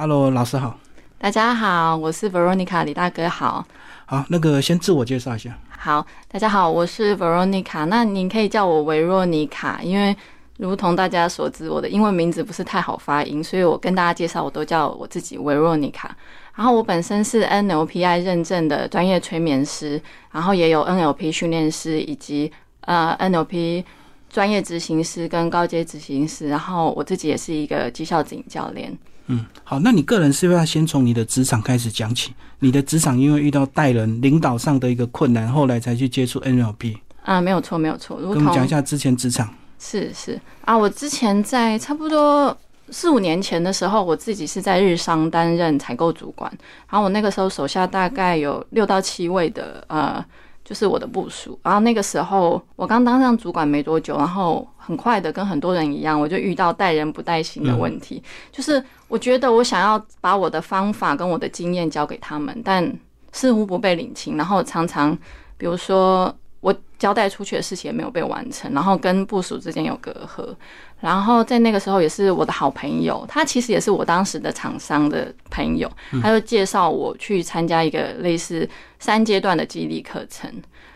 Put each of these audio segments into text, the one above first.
Hello，老师好。大家好，我是 Veronica 李大哥好。好，那个先自我介绍一下。好，大家好，我是 Veronica。那您可以叫我维若妮卡，因为如同大家所知，我的英文名字不是太好发音，所以我跟大家介绍，我都叫我自己维若妮卡。然后我本身是 NLPI 认证的专业催眠师，然后也有 NLP 训练师以及呃 NLP 专业执行师跟高阶执行师。然后我自己也是一个绩效指引教练。嗯，好，那你个人是不是要先从你的职场开始讲起？你的职场因为遇到带人、领导上的一个困难，后来才去接触 NLP。啊，没有错，没有错。跟我们讲一下之前职场。是是啊，我之前在差不多四五年前的时候，我自己是在日商担任采购主管，然后我那个时候手下大概有六到七位的呃。就是我的部署，然后那个时候我刚当上主管没多久，然后很快的跟很多人一样，我就遇到带人不带心的问题。就是我觉得我想要把我的方法跟我的经验交给他们，但似乎不被领情，然后常常比如说。我交代出去的事情也没有被完成，然后跟部署之间有隔阂，然后在那个时候也是我的好朋友，他其实也是我当时的厂商的朋友，他就介绍我去参加一个类似三阶段的激励课程，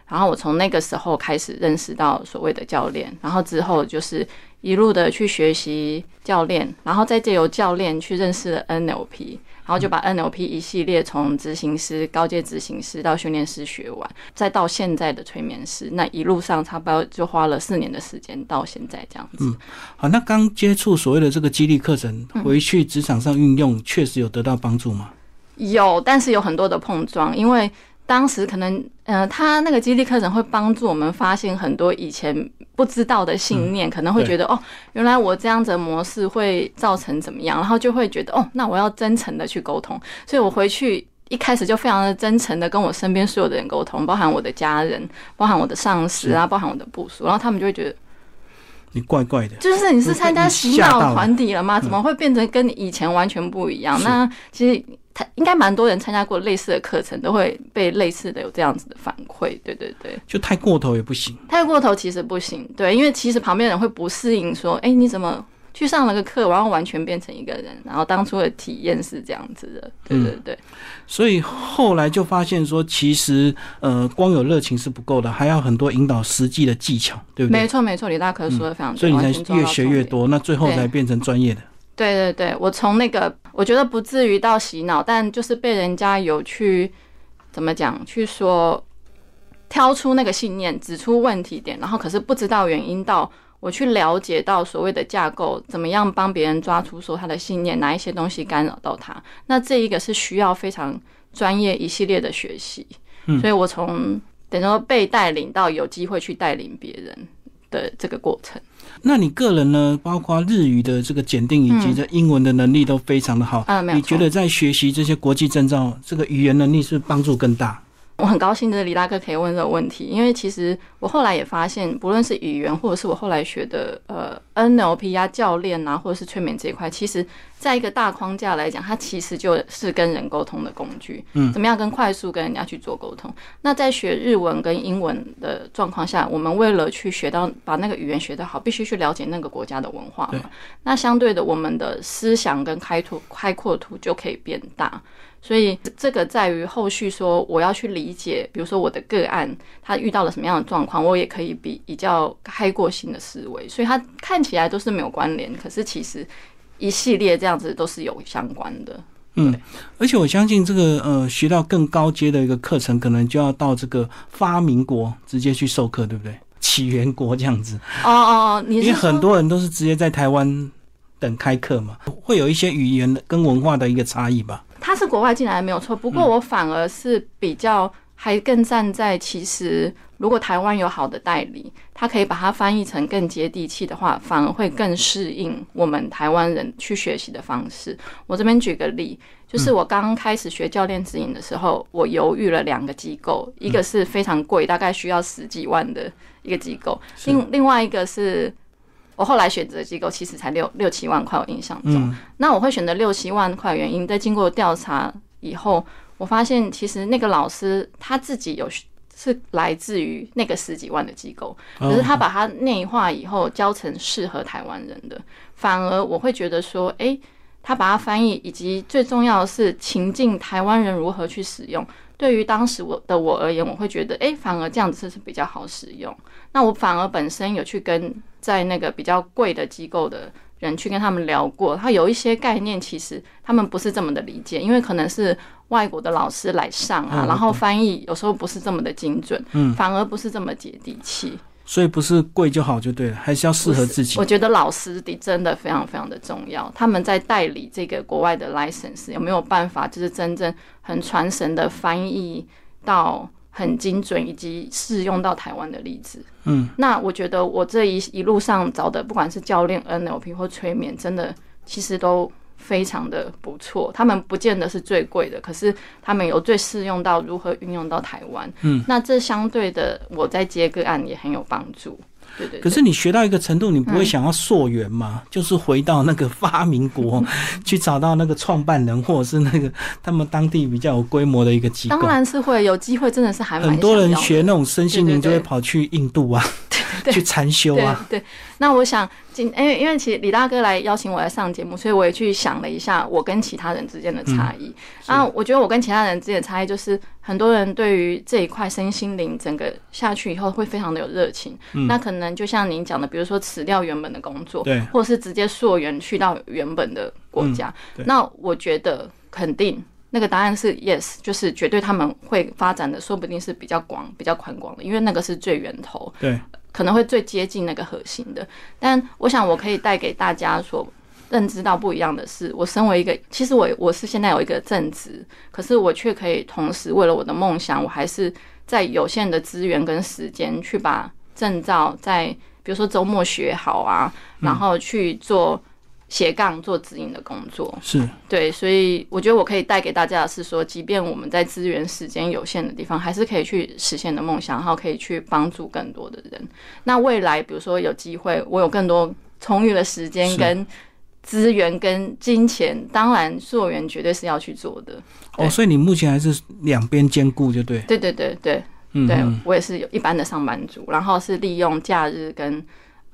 然后我从那个时候开始认识到所谓的教练，然后之后就是一路的去学习教练，然后再借由教练去认识了 NLP。然后就把 NLP 一系列从执行师、高阶执行师到训练师学完，再到现在的催眠师，那一路上差不多就花了四年的时间到现在这样子。嗯，好，那刚接触所谓的这个激励课程，回去职场上运用，确实有得到帮助吗？有，但是有很多的碰撞，因为。当时可能，呃，他那个激励课程会帮助我们发现很多以前不知道的信念，可能会觉得哦，原来我这样子的模式会造成怎么样，然后就会觉得哦，那我要真诚的去沟通。所以我回去一开始就非常的真诚的跟我身边所有的人沟通，包含我的家人，包含我的上司啊，包含我的部属，然后他们就会觉得你怪怪的，就是你是参加洗脑团体了吗？怎么会变成跟你以前完全不一样？那其实。他应该蛮多人参加过类似的课程，都会被类似的有这样子的反馈。对对对，就太过头也不行。太过头其实不行，对，因为其实旁边人会不适应，说：“哎，你怎么去上了个课，然后完全变成一个人？然后当初的体验是这样子的。”对对对。所以后来就发现说，其实呃，光有热情是不够的，还要很多引导实际的技巧，对不对？没错没错，李大可说的非常对。所以你才越学越多，那最后才变成专业的。对对对，我从那个我觉得不至于到洗脑，但就是被人家有去怎么讲，去说挑出那个信念，指出问题点，然后可是不知道原因，到我去了解到所谓的架构，怎么样帮别人抓出说他的信念，哪一些东西干扰到他，那这一个是需要非常专业一系列的学习，嗯所以我从等于说被带领到有机会去带领别人的这个过程。那你个人呢？包括日语的这个检定以及这英文的能力都非常的好。啊，没有。你觉得在学习这些国际证照，这个语言能力是帮助更大？我很高兴的李大哥可以问这个问题，因为其实我后来也发现，不论是语言或者是我后来学的呃 NLP 啊教练啊，或者是催眠这一块，其实在一个大框架来讲，它其实就是跟人沟通的工具。嗯，怎么样跟快速跟人家去做沟通？那在学日文跟英文的状况下，我们为了去学到把那个语言学得好，必须去了解那个国家的文化嘛。那相对的，我们的思想跟开拓开阔度就可以变大。所以这个在于后续说，我要去理解，比如说我的个案他遇到了什么样的状况，我也可以比比较开过性的思维。所以它看起来都是没有关联，可是其实一系列这样子都是有相关的。嗯，而且我相信这个呃，学到更高阶的一个课程，可能就要到这个发明国直接去授课，对不对？起源国这样子。哦哦，因为很多人都是直接在台湾等开课嘛，会有一些语言跟文化的一个差异吧。他是国外进来没有错，不过我反而是比较还更站在，其实如果台湾有好的代理，他可以把它翻译成更接地气的话，反而会更适应我们台湾人去学习的方式。我这边举个例，就是我刚开始学教练指引的时候，我犹豫了两个机构，一个是非常贵，大概需要十几万的一个机构，另另外一个是。我后来选择机构其实才六六七万块，我印象中。那我会选择六七万块原因，在经过调查以后，我发现其实那个老师他自己有是来自于那个十几万的机构，可是他把它内化以后教成适合台湾人的，反而我会觉得说，哎，他把它翻译，以及最重要的是情境台湾人如何去使用。对于当时我的我而言，我会觉得，哎，反而这样子是比较好使用。那我反而本身有去跟在那个比较贵的机构的人去跟他们聊过，他有一些概念，其实他们不是这么的理解，因为可能是外国的老师来上啊，然后翻译有时候不是这么的精准，嗯，反而不是这么接地气。所以不是贵就好就对了，还是要适合自己。我觉得老师的真的非常非常的重要。他们在代理这个国外的 license 有没有办法，就是真正很传神的翻译到很精准，以及适用到台湾的例子？嗯，那我觉得我这一一路上找的，不管是教练、NLP 或催眠，真的其实都。非常的不错，他们不见得是最贵的，可是他们有最适用到如何运用到台湾。嗯，那这相对的，我在接个案也很有帮助。对对。可是你学到一个程度，你不会想要溯源吗？就是回到那个发明国，去找到那个创办人，或者是那个 他们当地比较有规模的一个机构。当然是会有机会，真的是还很多人学那种身心灵，就会跑去印度啊。去禅修啊！对，那我想，今因为因为其实李大哥来邀请我来上节目，所以我也去想了一下我跟其他人之间的差异。啊，我觉得我跟其他人之间的差异就是，很多人对于这一块身心灵整个下去以后会非常的有热情。那可能就像您讲的，比如说辞掉原本的工作，对，或者是直接溯源去到原本的国家。那我觉得肯定那个答案是 yes，就是绝对他们会发展的，说不定是比较广、比较宽广的，因为那个是最源头。对。可能会最接近那个核心的，但我想我可以带给大家所认知到不一样的是，我身为一个，其实我我是现在有一个正职，可是我却可以同时为了我的梦想，我还是在有限的资源跟时间去把证照在比如说周末学好啊，然后去做。斜杠做指引的工作是对，所以我觉得我可以带给大家的是说，即便我们在资源时间有限的地方，还是可以去实现的梦想，然后可以去帮助更多的人。那未来，比如说有机会，我有更多充裕的时间、跟资源、跟金钱，当然溯源绝对是要去做的。哦，所以你目前还是两边兼顾，就对。对对对对，对我也是有一般的上班族，然后是利用假日跟。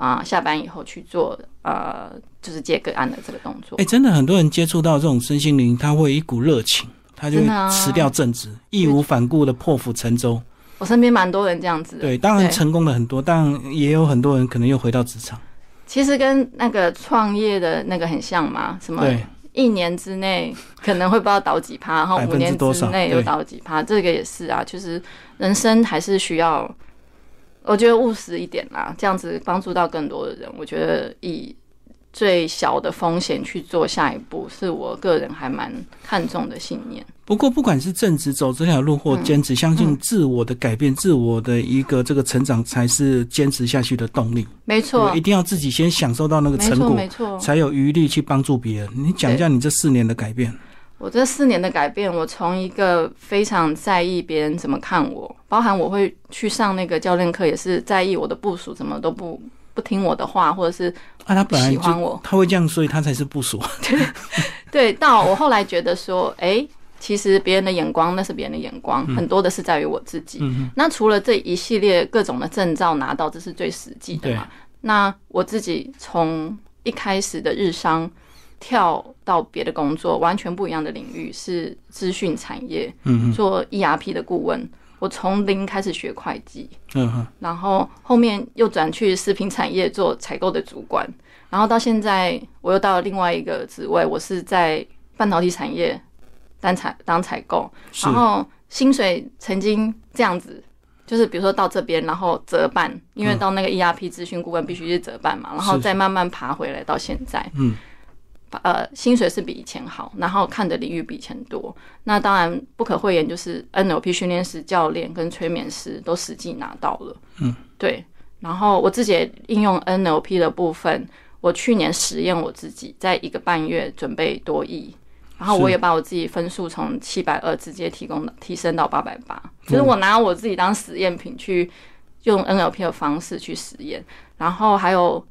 啊，下班以后去做呃，就是接个案的这个动作。哎，真的很多人接触到这种身心灵，他会一股热情，他就辞掉正职，义无反顾的破釜沉舟。我身边蛮多人这样子。对，当然成功的很多，但也有很多人可能又回到职场。其实跟那个创业的那个很像嘛，什么一年之内可能会不知道倒几趴，然后五年之内又倒几趴，这个也是啊。就是人生还是需要。我觉得务实一点啦，这样子帮助到更多的人。我觉得以最小的风险去做下一步，是我个人还蛮看重的信念。不过，不管是正直走这条路，或坚持相信自我的改变、自我的一个这个成长，才是坚持下去的动力。没错，一定要自己先享受到那个成果，没错，才有余力去帮助别人。你讲一下你这四年的改变。我这四年的改变，我从一个非常在意别人怎么看我，包含我会去上那个教练课，也是在意我的部署怎么都不不听我的话，或者是啊，他本来喜欢我，他会这样，所以他才是部署。对对，到我后来觉得说，哎，其实别人的眼光那是别人的眼光，很多的是在于我自己。那除了这一系列各种的证照拿到，这是最实际的嘛？那我自己从一开始的日商。跳到别的工作，完全不一样的领域是资讯产业，做 ERP 的顾问。我从零开始学会计，然后后面又转去食品产业做采购的主管，然后到现在我又到了另外一个职位，我是在半导体产业当采当采购，然后薪水曾经这样子，就是比如说到这边，然后折半，因为到那个 ERP 资讯顾问必须是折半嘛，然后再慢慢爬回来到现在，嗯。呃，薪水是比以前好，然后看的领域比以前多。那当然不可讳言，就是 NLP 训练师、教练跟催眠师都实际拿到了。嗯，对。然后我自己也应用 NLP 的部分，我去年实验我自己，在一个半月准备多亿，然后我也把我自己分数从七百二直接提供提升到八百八，就是我拿我自己当实验品去用 NLP 的方式去实验，然后还有。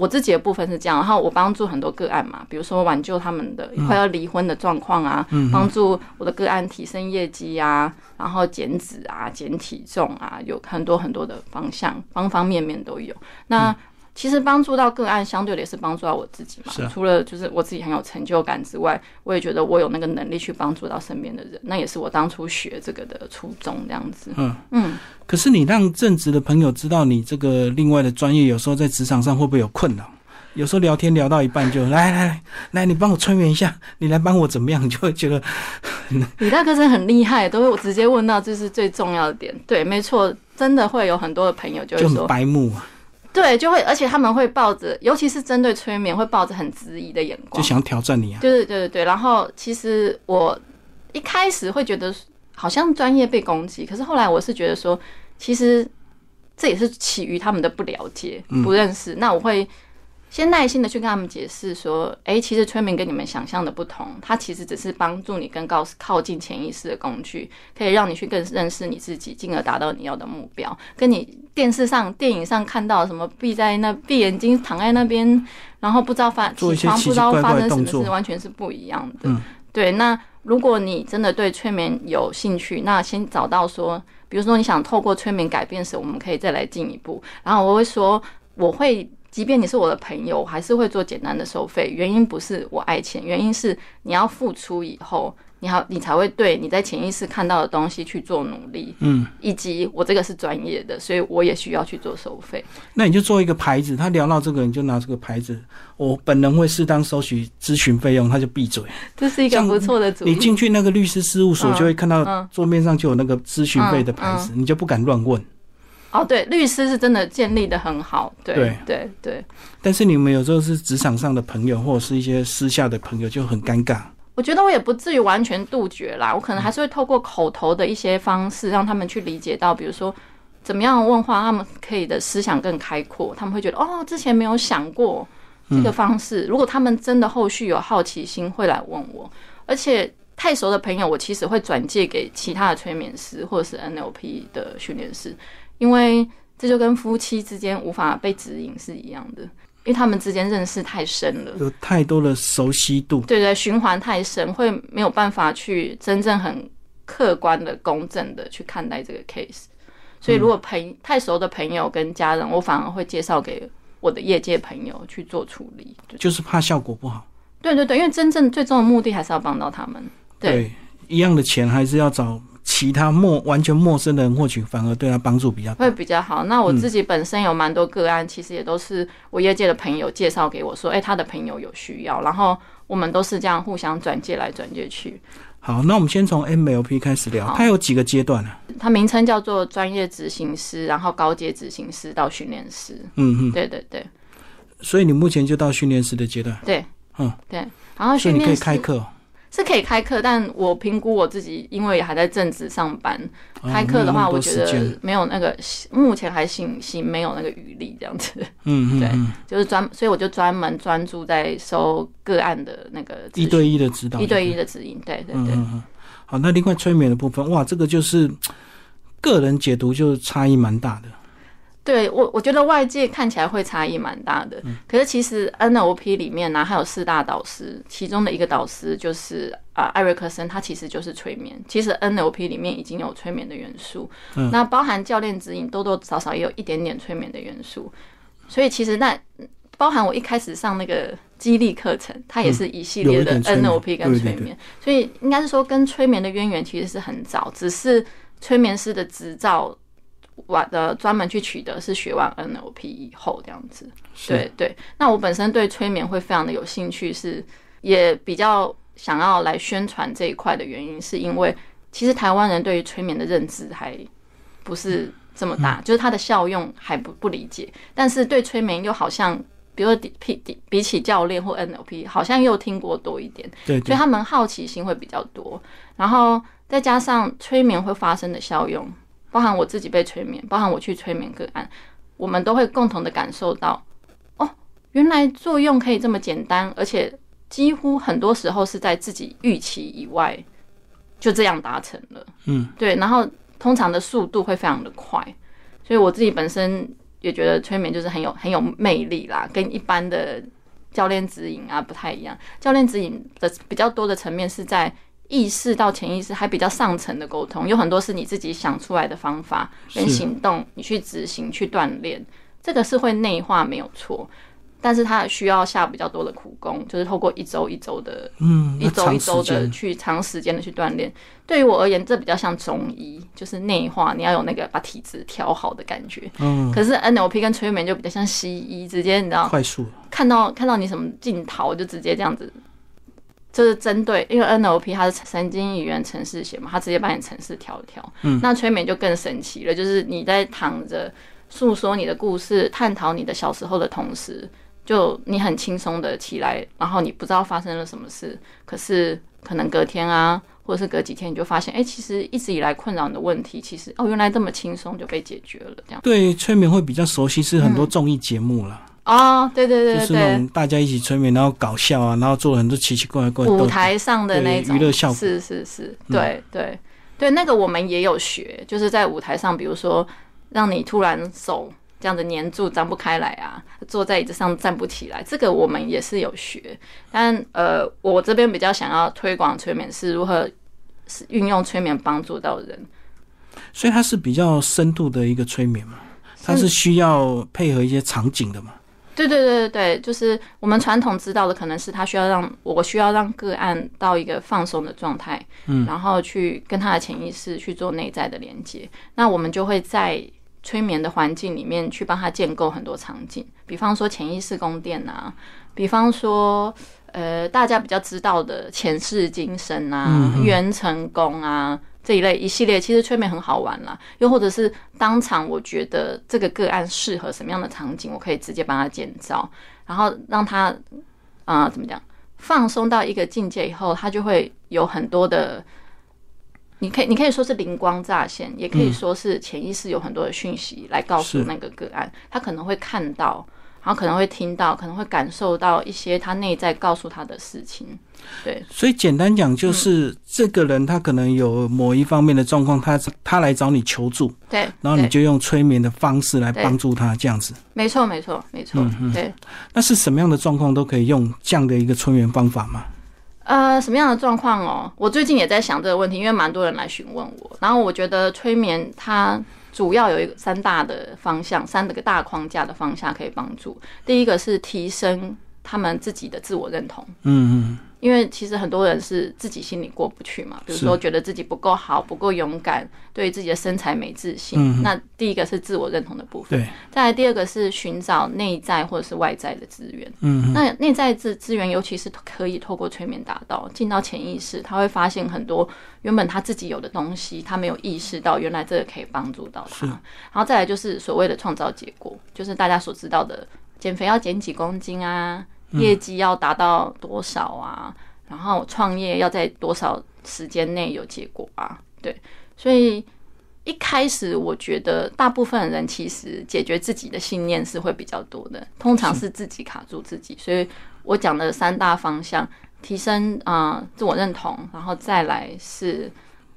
我自己的部分是这样，然后我帮助很多个案嘛，比如说挽救他们的快要离婚的状况啊，帮助我的个案提升业绩啊，然后减脂啊、减体重啊，有很多很多的方向，方方面面都有。那其实帮助到个案，相对的也是帮助到我自己嘛。啊除了就是我自己很有成就感之外，我也觉得我有那个能力去帮助到身边的人，那也是我当初学这个的初衷，这样子。嗯嗯，可是你让正职的朋友知道你这个另外的专业，有时候在职场上会不会有困扰？有时候聊天聊到一半就来来来来，你帮我催眠一下，你来帮我怎么样？你就会觉得 李大哥真的很厉害，都会直接问到这是最重要的点。对，没错，真的会有很多的朋友就会就很说，白目啊，对，就会，而且他们会抱着，尤其是针对催眠，会抱着很质疑的眼光就。想挑战你啊。对对对对对。然后其实我一开始会觉得好像专业被攻击，可是后来我是觉得说，其实这也是起于他们的不了解、不认识。那我会先耐心的去跟他们解释说，哎，其实催眠跟你们想象的不同，它其实只是帮助你更靠靠近潜意识的工具，可以让你去更认识你自己，进而达到你要的目标。跟你电视上、电影上看到什么闭在那闭眼睛躺在那边，然后不知道发起床不知道发生什么事，完全是不一样的。嗯对，那如果你真的对催眠有兴趣，那先找到说，比如说你想透过催眠改变时，我们可以再来进一步。然后我会说，我会，即便你是我的朋友，我还是会做简单的收费。原因不是我爱钱，原因是你要付出以后，你好，你才会对你在潜意识看到的东西去做努力。嗯，以及我这个是专业的，所以我也需要去做收费。那你就做一个牌子，他聊到这个，你就拿这个牌子，我本人会适当收取咨询费用，他就闭嘴。这是一个不错的主意。你进去那个律师事务所，嗯就会看到嗯桌面上就有那个咨询费的牌子，你就不敢乱问。哦，对，律师是真的建立的很好。对对对对。但是你们有时候是职场上的朋友，或者是一些私下的朋友，就很尴尬。我觉得我也不至于完全杜绝啦，我可能还是会透过口头的一些方式，让他们去理解到，比如说怎么样问话，他们可以的思想更开阔，他们会觉得哦，之前没有想过这个方式。如果他们真的后续有好奇心，会来问我，而且太熟的朋友，我其实会转借给其他的催眠师或者是 NLP 的训练师，因为这就跟夫妻之间无法被指引是一样的，因为他们之间认识太深了。有太多的熟悉度，对对，循环太深，会没有办法去真正很客观的、公正的去看待这个 case。所以，如果朋太熟的朋友跟家人，我反而会介绍给我的业界朋友去做处理。就是怕效果不好。对对对，因为真正最终的目的还是要帮到他们。对一样的钱还是要找其他陌完全陌生的人获取，反而对他帮助比较。会比较好。那我自己本身有蛮多个案，其实也都是我业界的朋友介绍给我说，哎、他的朋友有需要，然后我们都是这样互相转介来转介去。好，那我们先从 MLP 开始聊，它有几个阶段啊？它名称叫做专业执行师，然后高阶执行师到训练师。嗯嗯，对对对所以你目前就到训练师的阶段，对，嗯，对。然后所以你可以开课哦。是可以开课，但我评估我自己，因为还在正职上班，哦开课的话，我觉得没有那个目前还行行没有那个余力这样子，嗯 嗯对，就是专，所以我就专门专注在收个案的那个一对一的指导，一对一的指引，对对对。好，那另外催眠的部分，哇，这个就是个人解读就差异蛮大的。对我，我觉得外界看起来会差异蛮大的，可是其实 NLP 里面呢、还有四大导师，其中的一个导师就是啊、艾瑞克森，他其实就是催眠。其实 NLP 里面已经有催眠的元素，那包含教练指引，多多少少也有一点点催眠的元素。所以其实那包含我一开始上那个激励课程，它也是一系列的 NLP 跟对对对催眠，所以应该是说跟催眠的渊源其实是很早，只是催眠师的执照。完的专门去取得是学完 NLP 以后这样子，对对。那我本身对催眠会非常的有兴趣，是也比较想要来宣传这一块的原因，是因为其实台湾人对于催眠的认知还不是这么大，就是它的效用还不不理解，但是对催眠又好像，比如说比比比起教练或 NLP，好像又听过多一点，对对，所以他们好奇心会比较多，然后再加上催眠会发生的效用，包含我自己被催眠，包含我去催眠个案，我们都会共同的感受到，哦，原来作用可以这么简单，而且几乎很多时候是在自己预期以外，就这样达成了。嗯，对，然后通常的速度会非常的快，所以我自己本身也觉得催眠就是很有很有魅力啦，跟一般的教练指引啊不太一样。教练指引的比较多的层面是在意识到潜意识，还比较上层的沟通，有很多是你自己想出来的方法跟行动，你去执行去锻炼。这个是会内化没有错，但是它需要下比较多的苦功，就是透过一周一周的，嗯，一周一周的去长时间的去锻炼。对于我而言，这比较像中医，就是内化，你要有那个把体质调好的感觉。嗯，可是 NLP 跟催眠就比较像西医，直接你知道，快速看到看到你什么镜头，就直接这样子。就是针对，因为 NLP 它是神经语言程式写嘛，它直接把你程式调一调。嗯，那催眠就更神奇了，就是你在躺着诉说你的故事，探讨你的小时候的同时，就你很轻松的起来，然后你不知道发生了什么事，可是可能隔天啊，或者是隔几天，你就发现，哎，其实一直以来困扰你的问题，其实哦，原来这么轻松就被解决了，这样。对，催眠会比较熟悉，是很多综艺节目了。哦，对对对就是那种大家一起催眠，然后搞笑啊，然后做了很多奇奇怪怪舞台上的那种娱乐效果，是是是，对对对，那个我们也有学，就是在舞台上，比如说让你突然手这样子粘住，张不开来啊，坐在椅子上站不起来，这个我们也是有学。但呃，我这边比较想要推广催眠是如何是运用催眠帮助到人，所以它是比较深度的一个催眠嘛，它是需要配合一些场景的嘛。对对对对对，就是我们传统知道的，可能是他需要让我需要让个案到一个放松的状态，嗯，然后去跟他的潜意识去做内在的连接。那我们就会在催眠的环境里面去帮他建构很多场景，比方说潜意识宫殿啊，比方说呃大家比较知道的前世今生啊、元成功啊。这一类一系列，其实催眠很好玩啦。又或者是当场，我觉得这个个案适合什么样的场景，我可以直接帮他建造，然后让他啊怎么讲，放松到一个境界以后，他就会有很多的，你可以你可以说是灵光乍现，也可以说是潜意识有很多的讯息来告诉那个个案，他可能会看到。然后可能会听到，可能会感受到一些他内在告诉他的事情，对。所以简单讲，就是这个人他可能有某一方面的状况，他他来找你求助，对。然后你就用催眠的方式来帮助他，这样子。没错，没错，没错。对。那是什么样的状况都可以用这样的一个催眠方法吗？呃，什么样的状况哦？我最近也在想这个问题，因为蛮多人来询问我。然后我觉得催眠它。主要有一个三大的方向，三个大框架的方向可以帮助。第一个是提升他们自己的自我认同。嗯嗯。因为其实很多人是自己心里过不去嘛，比如说觉得自己不够好、不够勇敢，对自己的身材没自信。那第一个是自我认同的部分。对。再来第二个是寻找内在或者是外在的资源。嗯。那内在资资源，尤其是可以透过催眠达到，进到潜意识，他会发现很多原本他自己有的东西，他没有意识到，原来这个可以帮助到他。然后再来就是所谓的创造结果，就是大家所知道的减肥要减几公斤啊。业绩要达到多少啊？然后创业要在多少时间内有结果啊？对，所以一开始我觉得大部分人其实解决自己的信念是会比较多的，通常是自己卡住自己。所以我讲的三大方向：提升啊自我认同，然后再来是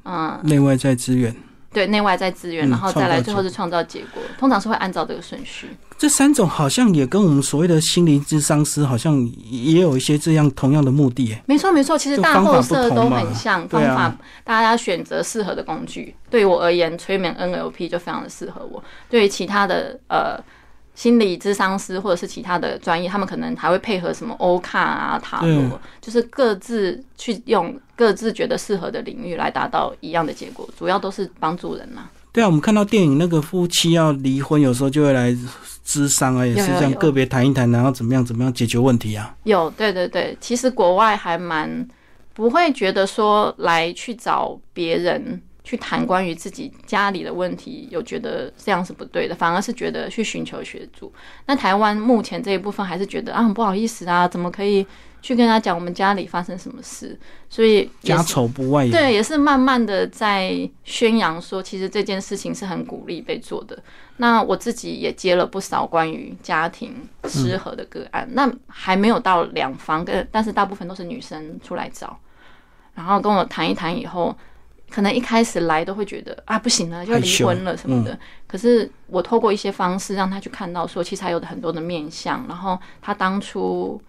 嗯内外在资源。对内外在资源，然后再来最后是创造结果，通常是会按照这个顺序。这三种好像也跟我们所谓的心灵智商师好像也有一些这样同样的目的。没错没错，其实大后色都很像，方法大家选择适合的工具。对于我而言，催眠 NLP 就非常的适合我。对于其他的呃。心理咨商师或者是其他的专业，他们可能还会配合什么欧卡啊、塔罗，就是各自去用各自觉得适合的领域来达到一样的结果，主要都是帮助人呐。对啊，我们看到电影那个夫妻要离婚，有时候就会来咨商啊，也是这样个别谈一谈，然后怎么样怎么样解决问题啊。有，对对对，其实国外还蛮不会觉得说来去找别人。去谈关于自己家里的问题，有觉得这样是不对的，反而是觉得去寻求协助。那台湾目前这一部分还是觉得啊，很不好意思啊，怎么可以去跟他讲我们家里发生什么事？所以家丑不外扬，对，也是慢慢的在宣扬说，其实这件事情是很鼓励被做的。那我自己也接了不少关于家庭失和的个案，那还没有到两方，跟但是大部分都是女生出来找，然后跟我谈一谈以后。可能一开始来都会觉得啊不行了，就离婚了什么的。可是我透过一些方式让他去看到，说其实还有很多的面相。然后他当初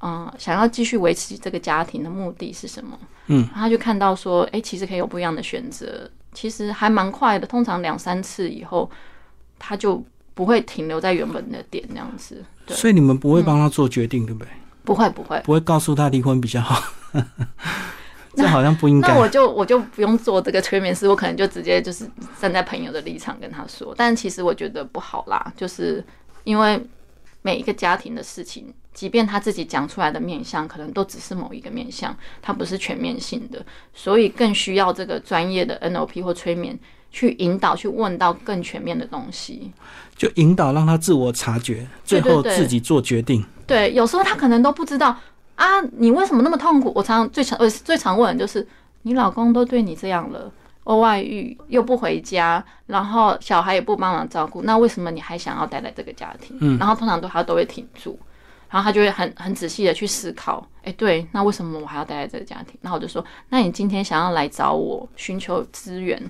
嗯想要继续维持这个家庭的目的是什么？嗯，他就看到说，哎，其实可以有不一样的选择。其实还蛮快的，通常两三次以后，他就不会停留在原本的点那样子。对，所以你们不会帮他做决定，对不对？不会不会，不会告诉他离婚比较好。这好像不应该。那我就我就不用做这个催眠师，我可能就直接就是站在朋友的立场跟他说。但其实我觉得不好啦，就是因为每一个家庭的事情，即便他自己讲出来的面相，可能都只是某一个面相，它不是全面性的，所以更需要这个专业的 NLP 或催眠去引导，去问到更全面的东西。就引导让他自我察觉，最后自己做决定。对，有时候他可能都不知道。啊，你为什么那么痛苦？我常常最常呃最常问的就是，你老公都对你这样了，外遇又不回家，然后小孩也不帮忙照顾，那为什么你还想要待在这个家庭？嗯，然后通常都他都会挺住，然后他就会很很仔细的去思考，哎，对，那为什么我还要待在这个家庭？然后我就说，那你今天想要来找我寻求资源，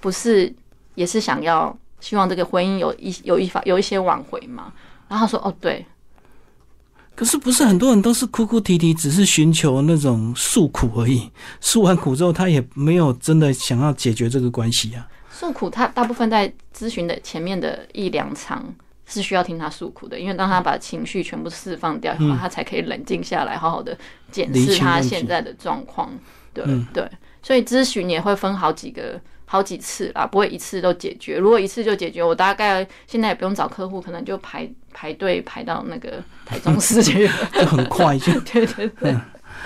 不是也是想要希望这个婚姻有一有一法有一些挽回吗？然后他说，哦，对。可是不是很多人都是哭哭啼啼，只是寻求那种诉苦而已。诉完苦之后，他也没有真的想要解决这个关系啊。诉苦，他大部分在咨询的前面的一两场是需要听他诉苦的，因为当他把情绪全部释放掉以后，他才可以冷静下来，好好的检视他现在的状况。对对，所以咨询也会分好几个。好几次啦，不会一次都解决。如果一次就解决，我大概现在也不用找客户，可能就排排队排到那个台中市去了，就很快就。对对对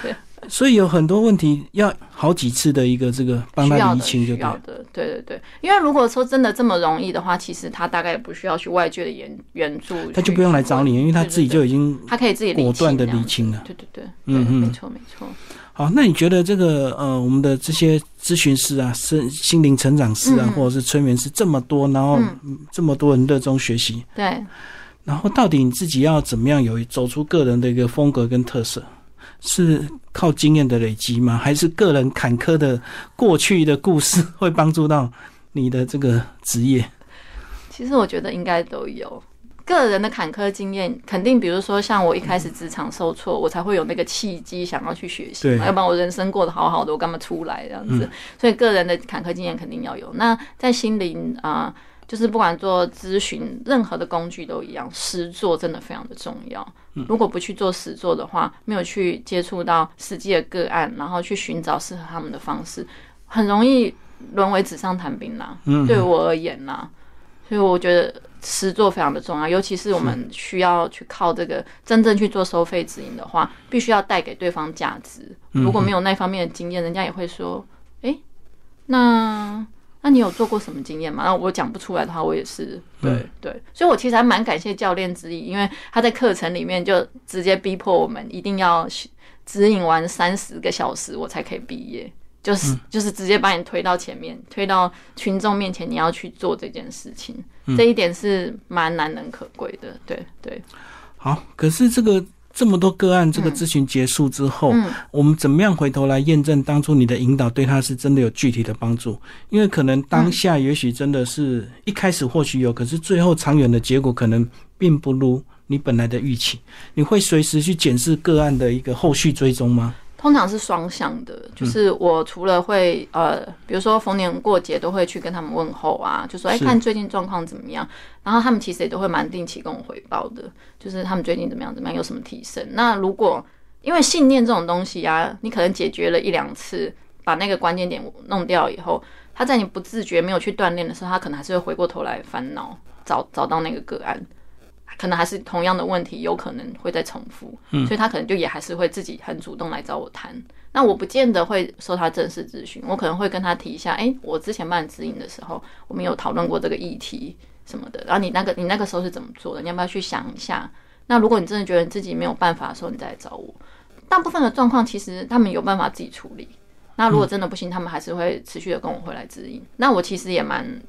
对。所以有很多问题要好几次的一个这个帮他理清就对。要的，对对对。因为如果说真的这么容易的话，其实他大概也不需要去外界的援援助，他就不用来找你，因为他自己就已经他可以自己果断的理清了。对对对，嗯嗯，没错没错。好，那你觉得这个呃，我们的这些咨询师啊，身心灵成长师啊，或者是催眠师这么多，然后这么多人热衷学习，对，然后到底你自己要怎么样有走出个人的一个风格跟特色？是靠经验的累积吗？还是个人坎坷的过去的故事会帮助到你的这个职业？其实我觉得应该都有。个人的坎坷经验，肯定比如说像我一开始职场受挫，我才会有那个契机想要去学习，要不然我人生过得好好的，我干嘛出来这样子？所以个人的坎坷经验肯定要有。那在心灵啊，就是不管做咨询，任何的工具都一样，实做真的非常的重要。如果不去做实做的话，没有去接触到实际的个案，然后去寻找适合他们的方式，很容易沦为纸上谈兵啦。对我而言啦，所以我觉得。实做非常的重要，尤其是我们需要去靠这个真正去做收费指引的话，必须要带给对方价值。如果没有那方面的经验，人家也会说：“哎，那那你有做过什么经验吗？”那我讲不出来的话，我也是对对。所以我其实还蛮感谢教练之一，因为他在课程里面就直接逼迫我们一定要指引完三十个小时，我才可以毕业。就是就是直接把你推到前面，推到群众面前，你要去做这件事情，这一点是蛮难能可贵的。对对。好，可是这个这么多个案，这个咨询结束之后，我们怎么样回头来验证当初你的引导对他是真的有具体的帮助？因为可能当下也许真的是一开始或许有，可是最后长远的结果可能并不如你本来的预期。你会随时去检视个案的一个后续追踪吗？通常是双向的，就是我除了会呃，比如说逢年过节都会去跟他们问候啊，就说哎，看最近状况怎么样。然后他们其实也都会蛮定期跟我回报的，就是他们最近怎么样怎么样，有什么提升。那如果因为信念这种东西啊，你可能解决了一两次，把那个关键点弄掉以后，他在你不自觉没有去锻炼的时候，他可能还是会回过头来烦恼，找找到那个个案。可能还是同样的问题，有可能会再重复，所以他可能就也还是会自己很主动来找我谈。那我不见得会受他正式咨询，我可能会跟他提一下，哎，我之前办指引的时候，我们有讨论过这个议题什么的。然后你那个你那个时候是怎么做的？你要不要去想一下？那如果你真的觉得自己没有办法的时候，你再来找我。大部分的状况其实他们有办法自己处理。那如果真的不行，他们还是会持续的跟我回来指引。那我其实也蛮。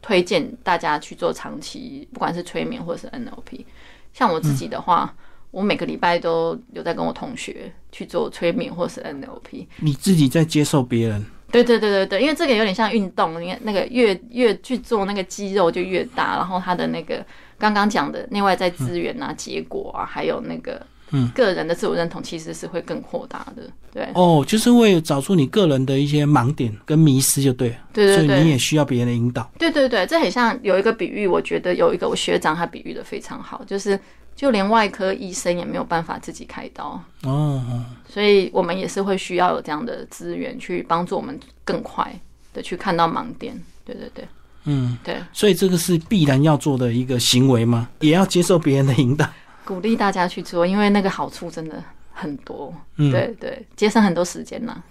推荐大家去做长期，不管是催眠或者是 NLP。像我自己的话，我每个礼拜都有在跟我同学去做催眠或是 NLP。你自己在接受别人？对对对对对，因为这个有点像运动，你看那个越越去做那个肌肉就越大，然后他的那个刚刚讲的内外在资源啊、结果啊，还有那个嗯，个人的自我认同其实是会更扩大的。对，哦，就是会找出你个人的一些盲点跟迷失，就对。对对对。所以你也需要别人的引导。对对对，这很像有一个比喻，我觉得有一个我学长他比喻的非常好，就是就连外科医生也没有办法自己开刀哦，所以我们也是会需要有这样的资源去帮助我们更快的去看到盲点。对对对。嗯，对，所以这个是必然要做的一个行为吗？也要接受别人的引导，鼓励大家去做，因为那个好处真的很多。嗯，对对，节省很多时间呐。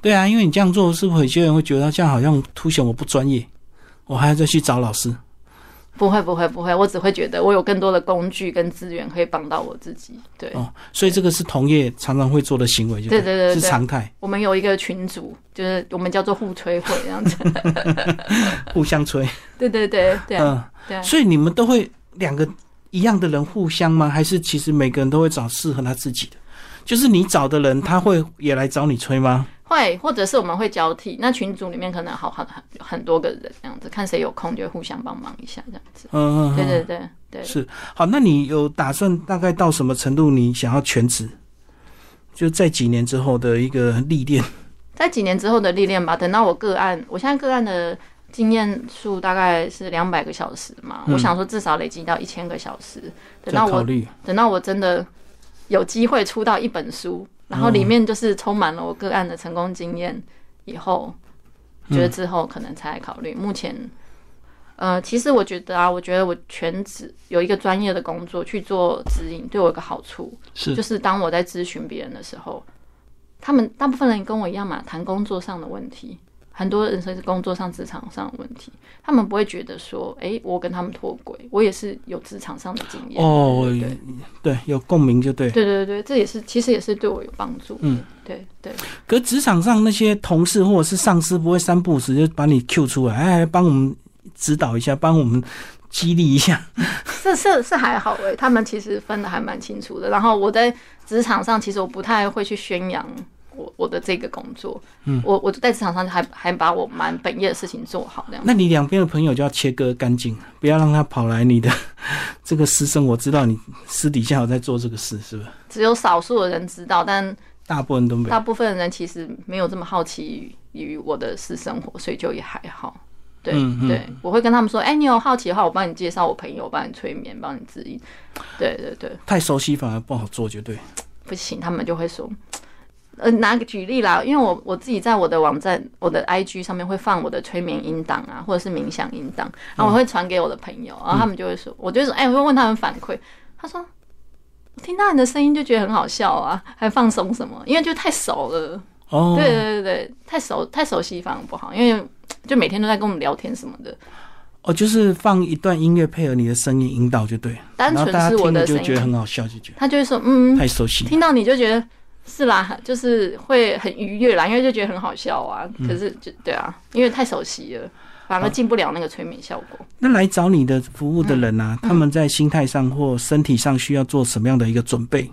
对啊，因为你这样做，是不是有些人会觉得这样好像凸显我不专业？我还要再去找老师。不会不会不会，我只会觉得我有更多的工具跟资源可以帮到我自己。对哦，所以这个是同业常常会做的行为，就对对对，是常态。我们有一个群组，就是我们叫做互吹会这样子，互相吹。对对对对，嗯对。所以你们都会两个一样的人互相吗？还是其实每个人都会找适合他自己的？就是你找的人，他会也来找你吹吗？会，或者是我们会交替。那群组里面可能好很很很多个人这样子，看谁有空就互相帮忙一下这样子。嗯嗯，对对对对。是好，那你有打算大概到什么程度？你想要全职？就在几年之后的一个历练。在几年之后的历练吧。等到我个案，我现在个案的经验数大概是两百个小时嘛。我想说至少累积到一千个小时。等到我等到我真的有机会出到一本书。然后里面就是充满了我个案的成功经验，以后觉得之后可能才考虑。目前，呃，其实我觉得啊，我觉得我全职有一个专业的工作去做指引，对我有个好处是，就是当我在咨询别人的时候，他们大部分人跟我一样嘛，谈工作上的问题。很多人是工作上、职场上的问题，他们不会觉得说：“哎，我跟他们脱轨，我也是有职场上的经验。”哦，对对，有共鸣就对。对对对，这也是其实也是对我有帮助。嗯，对对。可职场上那些同事或者是上司不会三不五时就把你 Q 出来，哎，帮我们指导一下，帮我们激励一下。是是是还好哎，他们其实分的还蛮清楚的。然后我在职场上，其实我不太会去宣扬。我我的这个工作，嗯，我我在职场上还还把我蛮本业的事情做好，这样。那你两边的朋友就要切割干净，不要让他跑来你的 这个私生。我知道你私底下有在做这个事，是不是？只有少数的人知道，但大部分都没有。大部分人其实没有这么好奇于我的私生活，所以就也还好。对对，我会跟他们说，哎，你有好奇的话，我帮你介绍我朋友，帮你催眠，帮你指引。对对对，太熟悉反而不好做，绝对。不行，他们就会说。呃，拿个举例啦，因为我我自己在我的网站、我的 IG 上面会放我的催眠音档啊，或者是冥想音档，然后我会传给我的朋友，然后他们就会说，我就说，哎，我会问他们反馈，他说，听到你的声音就觉得很好笑啊，还放松什么？因为就太熟了，哦，对对对对，太熟太熟悉反而不好，因为就每天都在跟我们聊天什么的，哦，就是放一段音乐配合你的声音引导就对，单纯是我的声音就觉得很好笑，就觉得他就会说，嗯，太熟悉，听到你就觉得。是啦，就是会很愉悦啦，因为就觉得很好笑啊。可是就对啊，因为太熟悉了，反而进不了那个催眠效果。那来找你的服务的人啊，他们在心态上或身体上需要做什么样的一个准备？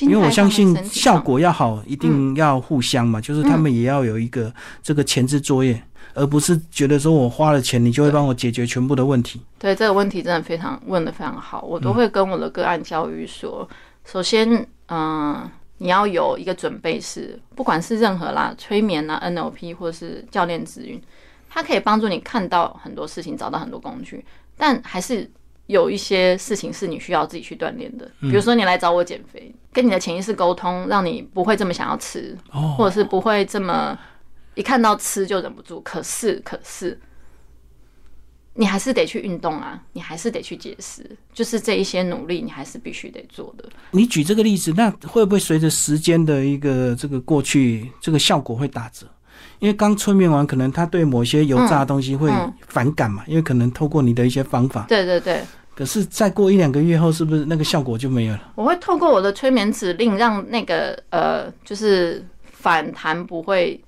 因为我相信效果要好，一定要互相嘛，就是他们也要有一个这个前置作业，而不是觉得说我花了钱，你就会帮我解决全部的问题。对这个问题真的非常问的非常好，我都会跟我的个案教育说，首先，嗯。你要有一个准备，是不管是任何啦，催眠啦、NLP 或是教练指引，它可以帮助你看到很多事情，找到很多工具。但还是有一些事情是你需要自己去锻炼的。比如说，你来找我减肥，跟你的潜意识沟通，让你不会这么想要吃，或者是不会这么一看到吃就忍不住。可是，可是。你还是得去运动啊，你还是得去节食，就是这一些努力，你还是必须得做的。你举这个例子，那会不会随着时间的一个这个过去，这个效果会打折？因为刚催眠完，可能他对某些油炸的东西会反感嘛，因为可能透过你的一些方法。对对对。可是再过一两个月后，是不是那个效果就没有了？我会透过我的催眠指令，让那个呃，就是反弹不会。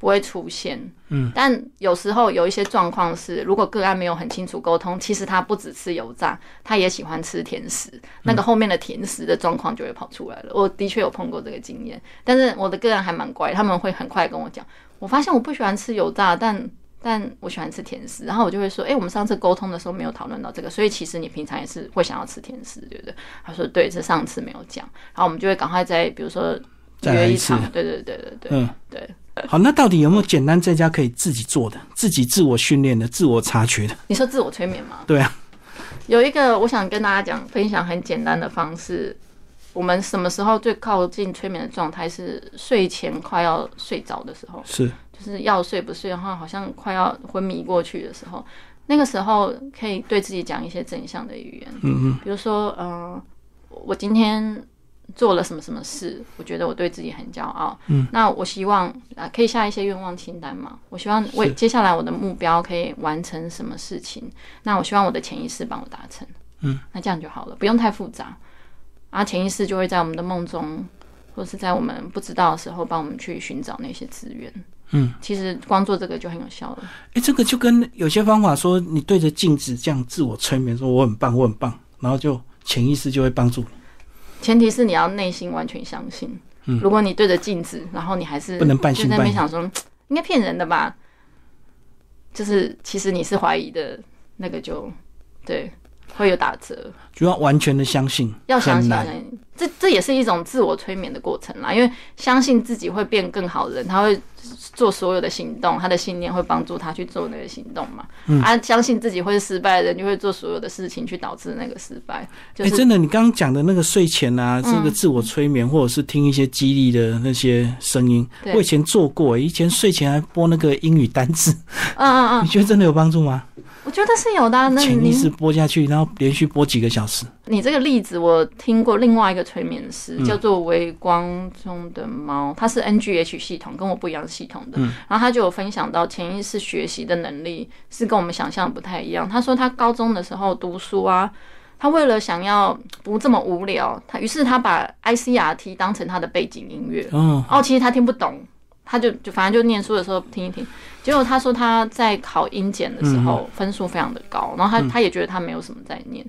不会出现，嗯，但有时候有一些状况是，如果个案没有很清楚沟通，其实他不只吃油炸，他也喜欢吃甜食，那个后面的甜食的状况就会跑出来了。我的确有碰过这个经验，但是我的个案还蛮乖，他们会很快跟我讲，我发现我不喜欢吃油炸，但但我喜欢吃甜食。然后我就会说，哎，我们上次沟通的时候没有讨论到这个，所以其实你平常也是会想要吃甜食，对不对？他说对，是上次没有讲。然后我们就会赶快再比如说约一场，对对对对对，嗯，对。好，那到底有没有简单在家可以自己做的、自己自我训练的、自我察觉的？你说自我催眠吗？对啊，有一个我想跟大家讲分享很简单的方式。我们什么时候最靠近催眠的状态？是睡前快要睡着的时候，是就是要睡不睡的话，好像快要昏迷过去的时候，那个时候可以对自己讲一些正向的语言，嗯嗯，比如说，嗯，我今天做了什么什么事，我觉得我对自己很骄傲，嗯，那我希望啊，可以下一些愿望清单嘛，我希望为接下来我的目标可以完成什么事情，那我希望我的潜意识帮我达成，嗯，那这样就好了，不用太复杂。啊，潜意识就会在我们的梦中，或是在我们不知道的时候，帮我们去寻找那些资源。嗯，其实光做这个就很有效了。哎，这个就跟有些方法说，你对着镜子这样自我催眠，说我很棒，我很棒，然后就潜意识就会帮助你。前提是你要内心完全相信。嗯，如果你对着镜子，然后你还是不能半信半疑，想说应该骗人的吧？就是其实你是怀疑的，那个就对。会有打折，就要完全的相信，要相信，这这也是一种自我催眠的过程啦。因为相信自己会变更好的人，他会做所有的行动，他的信念会帮助他去做那个行动嘛。嗯啊，相信自己会失败的人，就会做所有的事情去导致那个失败。哎，真的，你刚刚讲的那个睡前啊，这个自我催眠，或者是听一些激励的那些声音，我以前做过，以前睡前还播那个英语单词。嗯嗯嗯，你觉得真的有帮助吗？我觉得是有的。那潜意识播下去，然后连续播几个小时。你这个例子我听过，另外一个催眠师叫做微光中的猫，它是 NGH 系统，跟我不一样系统的。然后他就有分享到潜意识学习的能力是跟我们想象不太一样。他说他高中的时候读书啊，他为了想要不这么无聊，他于是他把 ICRT 当成他的背景音乐。哦，其实他听不懂。他就就反正就念书的时候听一听，结果他说他在考英检的时候分数非常的高，然后他他也觉得他没有什么在念，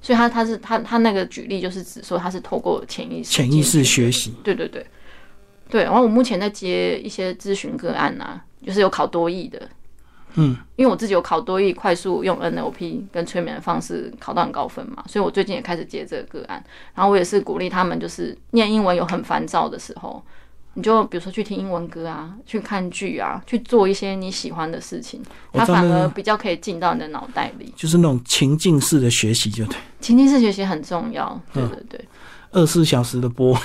所以他他是他他那个举例就是指说他是透过潜意识潜意识学习，对对对。对。然后我目前在接一些咨询个案啊，就是有考多艺的，嗯，因为我自己有考多艺，快速用 NLP 跟催眠的方式考到很高分嘛，所以我最近也开始接这个个案，然后我也是鼓励他们，就是念英文有很烦躁的时候。你就比如说去听英文歌啊，去看剧啊，去做一些你喜欢的事情，它反而比较可以进到你的脑袋里。就是那种情境式的学习，就对。情境式学习很重要，对对对。二十四小时的播，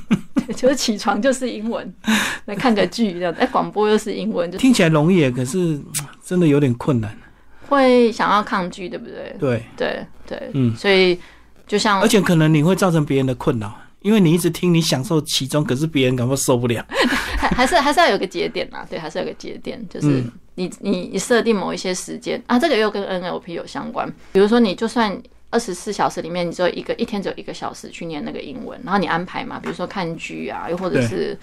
就是起床就是英文，来看个剧这样。哎，广播又是英文，就听起来容易，可是真的有点困难。会想要抗拒，对不对？对对对，嗯。所以就像，而且可能你会造成别人的困扰。因为你一直听，你享受其中，可是别人可能受不了。还 还是还是要有个节点呐，对，还是有个节点，就是你你你设定某一些时间啊，这个又跟 NLP 有相关。比如说，你就算二十四小时里面，你只有一个一天只有一个小时去念那个英文，然后你安排嘛，比如说看剧啊，又或者是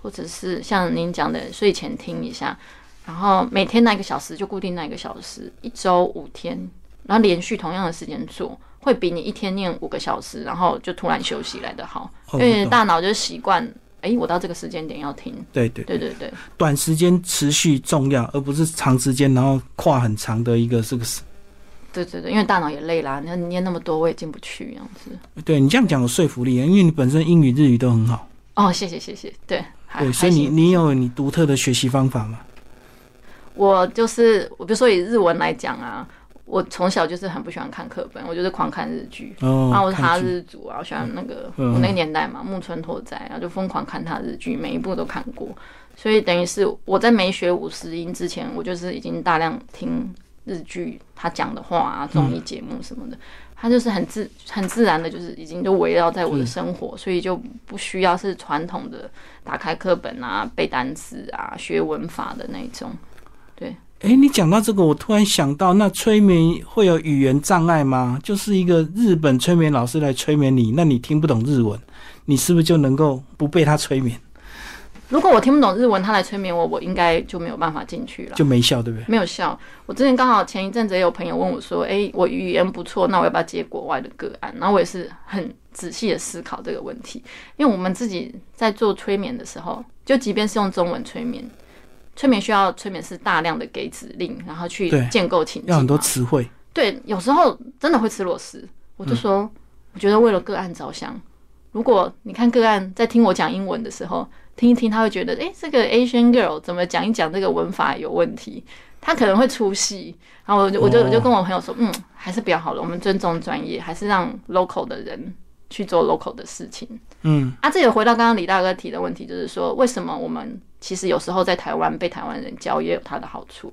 或者是像您讲的睡前听一下，然后每天那一个小时就固定那一个小时，一周五天，然后连续同样的时间做。会比你一天念五个小时，然后就突然休息来的好，因为大脑就习惯，哎，我到这个时间点要听。对对对对对，短时间持续重要，而不是长时间然后跨很长的一个这个是。对对对，因为大脑也累啦，你念那么多我也进不去，这样子。对你这样讲有说服力啊，因为你本身英语日语都很好。哦，谢谢谢谢，对对，所以你你有你独特的学习方法吗？我就是我，比如说以日文来讲啊。我从小就是很不喜欢看课本，我就是狂看日剧。然后我是他日主啊，我喜欢那个我那个年代嘛，木村拓哉，然后就疯狂看他日剧，每一部都看过。所以等于是我在没学五十音之前，我就是已经大量听日剧他讲的话啊，综艺节目什么的，他就是很自很自然的，就是已经就围绕在我的生活，所以就不需要是传统的打开课本啊背单词啊学文法的那种，对。哎，你讲到这个，我突然想到，那催眠会有语言障碍吗？就是一个日本催眠老师来催眠你，那你听不懂日文，你是不是就能够不被他催眠？如果我听不懂日文，他来催眠我，我应该就没有办法进去了，就没效，对不对？没有效。我之前刚好前一阵子也有朋友问我说：“哎，我语言不错，那我要不要接国外的个案？”然后我也是很仔细的思考这个问题，因为我们自己在做催眠的时候，就即便是用中文催眠。催眠需要催眠师大量的给指令，然后去建构情境，要很多词汇，对，有时候真的会吃螺丝。我就说，我觉得为了个案着想，如果你看个案在听我讲英文的时候，听一听，他会觉得，哎，这个 Asian girl 怎么讲一讲这个文法有问题，他可能会出戏。然后我就我就我就跟我朋友说，嗯，还是比较好了，我们尊重专业，还是让 local 的人去做 local 的事情。嗯，啊，这也回到刚刚李大哥提的问题，就是说，为什么我们其实有时候在台湾被台湾人教也有它的好处，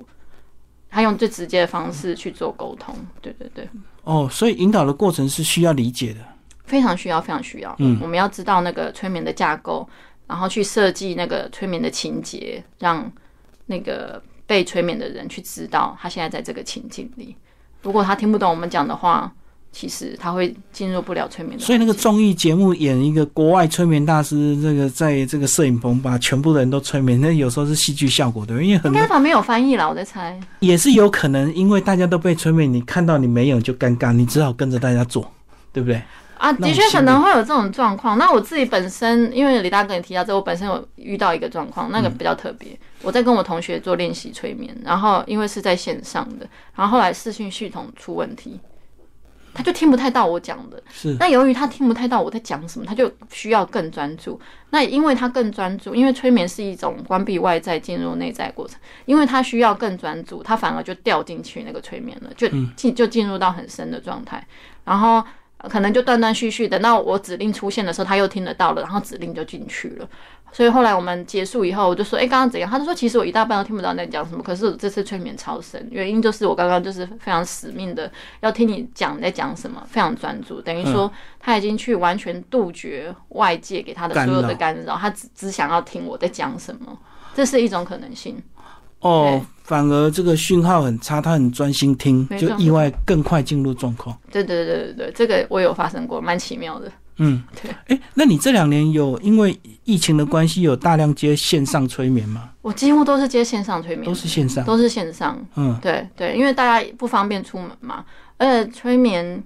他用最直接的方式去做沟通，对对对。哦，所以引导的过程是需要理解的。非常需要，非常需要。嗯，我们要知道那个催眠的架构，然后去设计那个催眠的情节，让那个被催眠的人去知道他现在在这个情境里。如果他听不懂我们讲的话，其实他会进入不了催眠的。所以那个综艺节目演一个国外催眠大师，这个在这个摄影棚把全部的人都催眠，那有时候是戏剧效果对，因为很应该旁边有翻译了，我在猜。也是有可能，因为大家都被催眠，你看到你没有就尴尬，你只好跟着大家做，对不对？啊，的确可能会有这种状况。那我自己本身，因为李大哥也提到这，我本身有遇到一个状况，那个比较特别。我在跟我同学做练习催眠，然后因为是在线上的，然后后来视讯系统出问题，他就听不太到我讲的。是。那由于他听不太到我在讲什么，他就需要更专注。那因为他更专注，因为催眠是一种关闭外在进入内在过程，因为他需要更专注，他反而就掉进去那个催眠了，就进就进入到很深的状态，然后。可能就断断续续，等到我指令出现的时候，他又听得到了，然后指令就进去了。所以后来我们结束以后，我就说：“哎，刚刚怎样？”他就说：“其实我一大半都听不到你在讲什么。可是这次催眠超深，原因就是我刚刚就是非常死命的要听你讲你在讲什么，非常专注。等于说他已经去完全杜绝外界给他的所有的干扰，他只只想要听我在讲什么。这是一种可能性。”哦，反而这个讯号很差，他很专心听，就意外更快进入状况。对对对对对，这个我有发生过，蛮奇妙的。嗯，对。哎，那你这两年有因为疫情的关系，有大量接线上催眠吗？我几乎都是接线上催眠，都是线上，都是线上。嗯，对对，因为大家不方便出门嘛，而且催眠。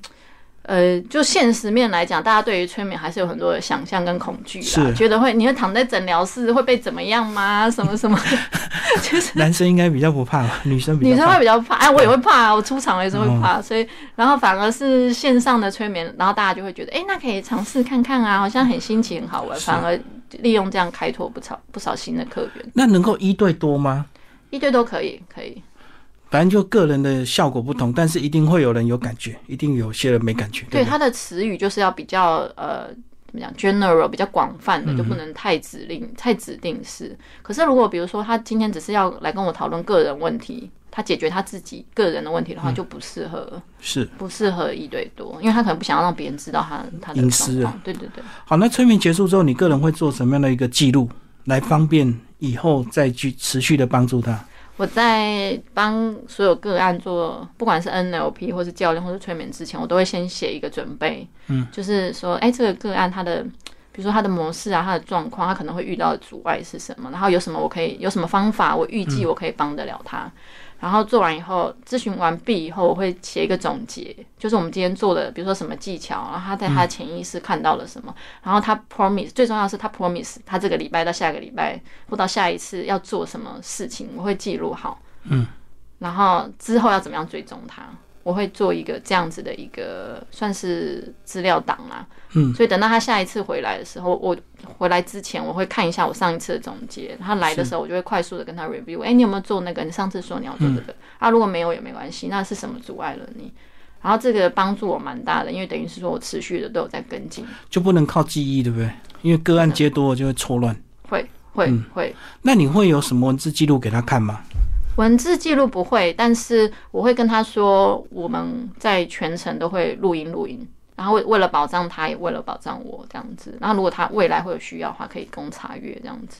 呃，就现实面来讲，大家对于催眠还是有很多的想象跟恐惧啦，觉得会你会躺在诊疗室会被怎么样吗？什么什么？就是男生应该比较不怕，女生女生会比较怕。哎，我也会怕，我出场也是会怕，所以然后反而是线上的催眠，然后大家就会觉得，哎，那可以尝试看看啊，好像很新奇很好玩，反而利用这样开拓不少不少新的客源。那能够一对多吗？一对都可以，可以。反正就个人的效果不同，但是一定会有人有感觉，一定有些人没感觉。对，他的词语就是要比较呃，怎么讲，general，比较广泛的，就不能太指令、太指定式。可是如果比如说他今天只是要来跟我讨论个人问题，他解决他自己个人的问题的话，就不适合，是不适合一对多，因为他可能不想要让别人知道他他的隐私啊。对对对。好，那催眠结束之后，你个人会做什么样的一个记录，来方便以后再去持续的帮助他？我在帮所有个案做，不管是 NLP 或是教练或是催眠之前，我都会先写一个准备，嗯，就是说，哎，这个个案他的，比如说他的模式啊，他的状况，他可能会遇到的阻碍是什么，然后有什么我可以有什么方法，我预计我可以帮得了他。然后做完以后，咨询完毕以后，我会写一个总结，就是我们今天做的，比如说什么技巧，然后他在他的潜意识看到了什么，然后他 promise 最重要是他 promise 他这个礼拜到下个礼拜或到下一次要做什么事情，我会记录好，嗯，然后之后要怎么样追踪他。我会做一个这样子的一个算是资料档啦，嗯，所以等到他下一次回来的时候，我回来之前我会看一下我上一次的总结。他来的时候，我就会快速的跟他 review。哎，你有没有做那个？你上次说你要做这个啊？如果没有也没关系，那是什么阻碍了你？然后这个帮助我蛮大的，因为等于是说我持续的都有在跟进，就不能靠记忆，对不对？因为个案接多了就会错乱，会会会。那你会有什么文字记录给他看吗？文字记录不会，但是我会跟他说，我们在全程都会录音录音，然后为为了保障他，也为了保障我这样子。然后如果他未来会有需要的话，可以供查阅这样子。